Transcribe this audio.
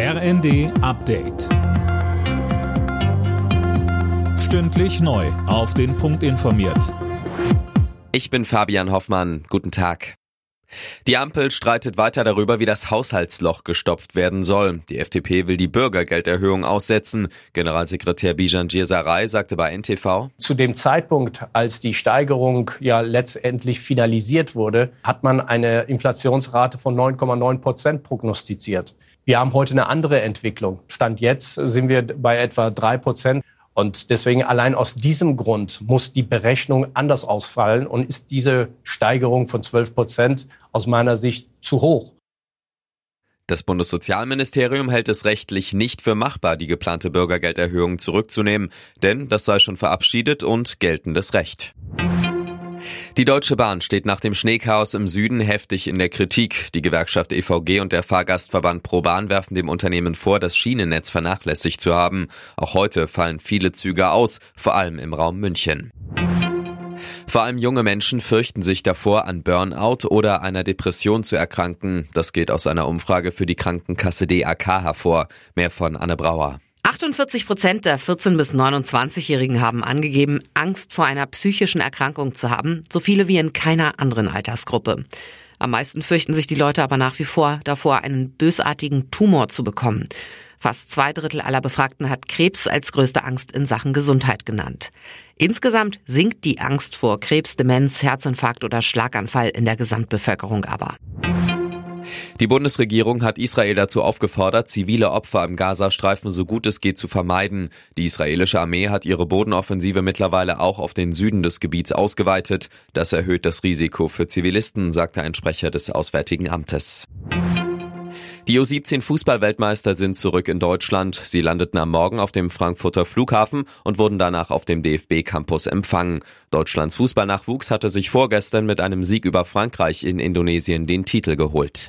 RND Update. Stündlich neu. Auf den Punkt informiert. Ich bin Fabian Hoffmann. Guten Tag. Die Ampel streitet weiter darüber, wie das Haushaltsloch gestopft werden soll. Die FDP will die Bürgergelderhöhung aussetzen. Generalsekretär Bijan Sarai sagte bei NTV. Zu dem Zeitpunkt, als die Steigerung ja letztendlich finalisiert wurde, hat man eine Inflationsrate von 9,9 Prozent prognostiziert. Wir haben heute eine andere Entwicklung. Stand jetzt sind wir bei etwa drei Prozent. Und deswegen allein aus diesem Grund muss die Berechnung anders ausfallen und ist diese Steigerung von 12 Prozent aus meiner Sicht zu hoch. Das Bundessozialministerium hält es rechtlich nicht für machbar, die geplante Bürgergelderhöhung zurückzunehmen, denn das sei schon verabschiedet und geltendes Recht. Die Deutsche Bahn steht nach dem Schneechaos im Süden heftig in der Kritik. Die Gewerkschaft EVG und der Fahrgastverband ProBahn werfen dem Unternehmen vor, das Schienennetz vernachlässigt zu haben. Auch heute fallen viele Züge aus, vor allem im Raum München. Vor allem junge Menschen fürchten sich davor, an Burnout oder einer Depression zu erkranken. Das geht aus einer Umfrage für die Krankenkasse DAK hervor. Mehr von Anne Brauer. 48 Prozent der 14- bis 29-Jährigen haben angegeben, Angst vor einer psychischen Erkrankung zu haben, so viele wie in keiner anderen Altersgruppe. Am meisten fürchten sich die Leute aber nach wie vor davor, einen bösartigen Tumor zu bekommen. Fast zwei Drittel aller Befragten hat Krebs als größte Angst in Sachen Gesundheit genannt. Insgesamt sinkt die Angst vor Krebs, Demenz, Herzinfarkt oder Schlaganfall in der Gesamtbevölkerung aber. Die Bundesregierung hat Israel dazu aufgefordert, zivile Opfer im Gazastreifen so gut es geht zu vermeiden. Die israelische Armee hat ihre Bodenoffensive mittlerweile auch auf den Süden des Gebiets ausgeweitet. Das erhöht das Risiko für Zivilisten, sagte ein Sprecher des Auswärtigen Amtes. Die U17 Fußballweltmeister sind zurück in Deutschland. Sie landeten am Morgen auf dem Frankfurter Flughafen und wurden danach auf dem DFB Campus empfangen. Deutschlands Fußballnachwuchs hatte sich vorgestern mit einem Sieg über Frankreich in Indonesien den Titel geholt.